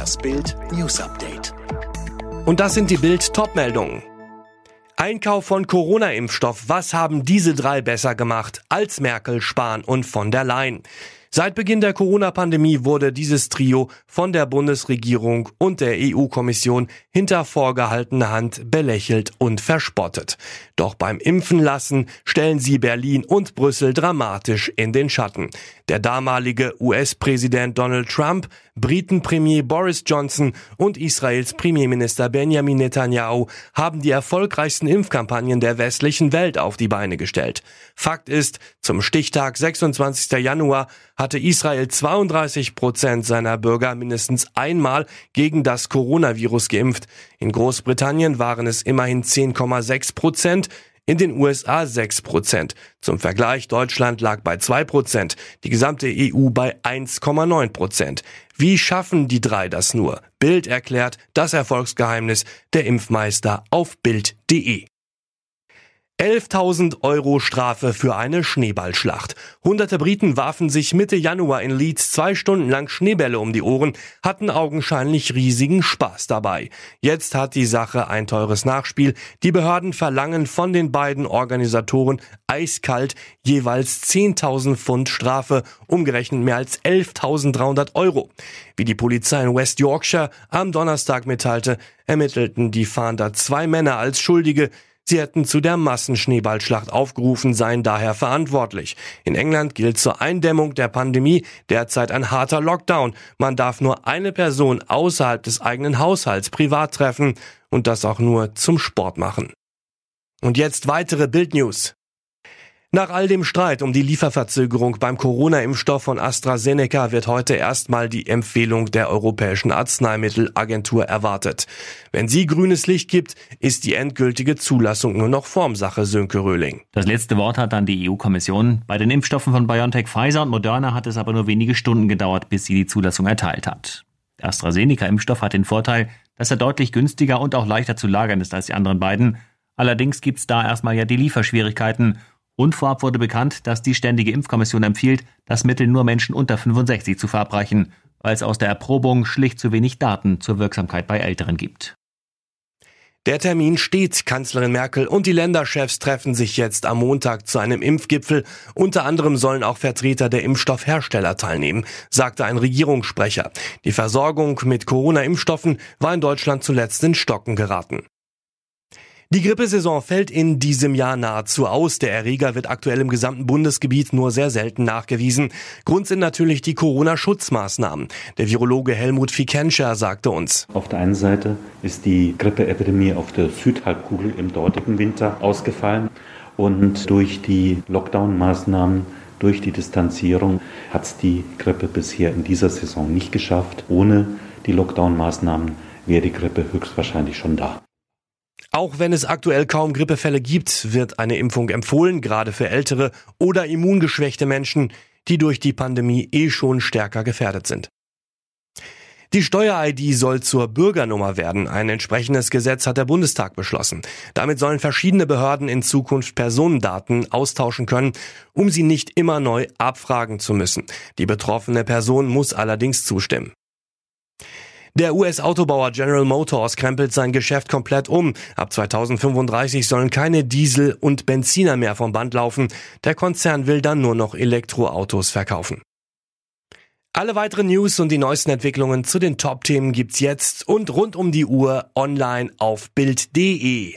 Das Bild News Update. Und das sind die Bild Topmeldungen. Einkauf von Corona-Impfstoff. Was haben diese drei besser gemacht als Merkel, Spahn und von der Leyen? Seit Beginn der Corona-Pandemie wurde dieses Trio von der Bundesregierung und der EU-Kommission hinter vorgehaltener Hand belächelt und verspottet. Doch beim Impfen lassen stellen sie Berlin und Brüssel dramatisch in den Schatten. Der damalige US-Präsident Donald Trump, Briten-Premier Boris Johnson und Israels Premierminister Benjamin Netanyahu haben die erfolgreichsten Impfkampagnen der westlichen Welt auf die Beine gestellt. Fakt ist, zum Stichtag 26. Januar hatte Israel 32 Prozent seiner Bürger mindestens einmal gegen das Coronavirus geimpft. In Großbritannien waren es immerhin 10,6 Prozent, in den USA 6 Prozent. Zum Vergleich, Deutschland lag bei 2 Prozent, die gesamte EU bei 1,9 Prozent. Wie schaffen die drei das nur? Bild erklärt das Erfolgsgeheimnis der Impfmeister auf Bild.de. 11.000 Euro Strafe für eine Schneeballschlacht. Hunderte Briten warfen sich Mitte Januar in Leeds zwei Stunden lang Schneebälle um die Ohren, hatten augenscheinlich riesigen Spaß dabei. Jetzt hat die Sache ein teures Nachspiel. Die Behörden verlangen von den beiden Organisatoren eiskalt jeweils 10.000 Pfund Strafe, umgerechnet mehr als 11.300 Euro. Wie die Polizei in West Yorkshire am Donnerstag mitteilte, ermittelten die Fahnder zwei Männer als Schuldige, Hätten zu der Massenschneeballschlacht aufgerufen, seien daher verantwortlich. In England gilt zur Eindämmung der Pandemie derzeit ein harter Lockdown. Man darf nur eine Person außerhalb des eigenen Haushalts privat treffen und das auch nur zum Sport machen. Und jetzt weitere Bildnews. Nach all dem Streit um die Lieferverzögerung beim Corona-Impfstoff von AstraZeneca wird heute erstmal die Empfehlung der Europäischen Arzneimittelagentur erwartet. Wenn sie grünes Licht gibt, ist die endgültige Zulassung nur noch Formsache, Sönke Röhling. Das letzte Wort hat dann die EU-Kommission. Bei den Impfstoffen von BioNTech, Pfizer und Moderna hat es aber nur wenige Stunden gedauert, bis sie die Zulassung erteilt hat. Der AstraZeneca-Impfstoff hat den Vorteil, dass er deutlich günstiger und auch leichter zu lagern ist als die anderen beiden. Allerdings gibt's da erstmal ja die Lieferschwierigkeiten und vorab wurde bekannt, dass die Ständige Impfkommission empfiehlt, das Mittel nur Menschen unter 65 zu verabreichen, weil es aus der Erprobung schlicht zu wenig Daten zur Wirksamkeit bei Älteren gibt. Der Termin steht. Kanzlerin Merkel und die Länderchefs treffen sich jetzt am Montag zu einem Impfgipfel. Unter anderem sollen auch Vertreter der Impfstoffhersteller teilnehmen, sagte ein Regierungssprecher. Die Versorgung mit Corona-Impfstoffen war in Deutschland zuletzt in Stocken geraten. Die Grippesaison fällt in diesem Jahr nahezu aus. Der Erreger wird aktuell im gesamten Bundesgebiet nur sehr selten nachgewiesen. Grund sind natürlich die Corona-Schutzmaßnahmen. Der Virologe Helmut Fikenscher sagte uns. Auf der einen Seite ist die Grippeepidemie auf der Südhalbkugel im dortigen Winter ausgefallen und durch die Lockdown-Maßnahmen durch die Distanzierung hat es die Grippe bisher in dieser Saison nicht geschafft. Ohne die Lockdown-Maßnahmen wäre die Grippe höchstwahrscheinlich schon da. Auch wenn es aktuell kaum Grippefälle gibt, wird eine Impfung empfohlen, gerade für ältere oder immungeschwächte Menschen, die durch die Pandemie eh schon stärker gefährdet sind. Die Steuer-ID soll zur Bürgernummer werden. Ein entsprechendes Gesetz hat der Bundestag beschlossen. Damit sollen verschiedene Behörden in Zukunft Personendaten austauschen können, um sie nicht immer neu abfragen zu müssen. Die betroffene Person muss allerdings zustimmen. Der US-Autobauer General Motors krempelt sein Geschäft komplett um. Ab 2035 sollen keine Diesel- und Benziner mehr vom Band laufen. Der Konzern will dann nur noch Elektroautos verkaufen. Alle weiteren News und die neuesten Entwicklungen zu den Top-Themen gibt's jetzt und rund um die Uhr online auf Bild.de.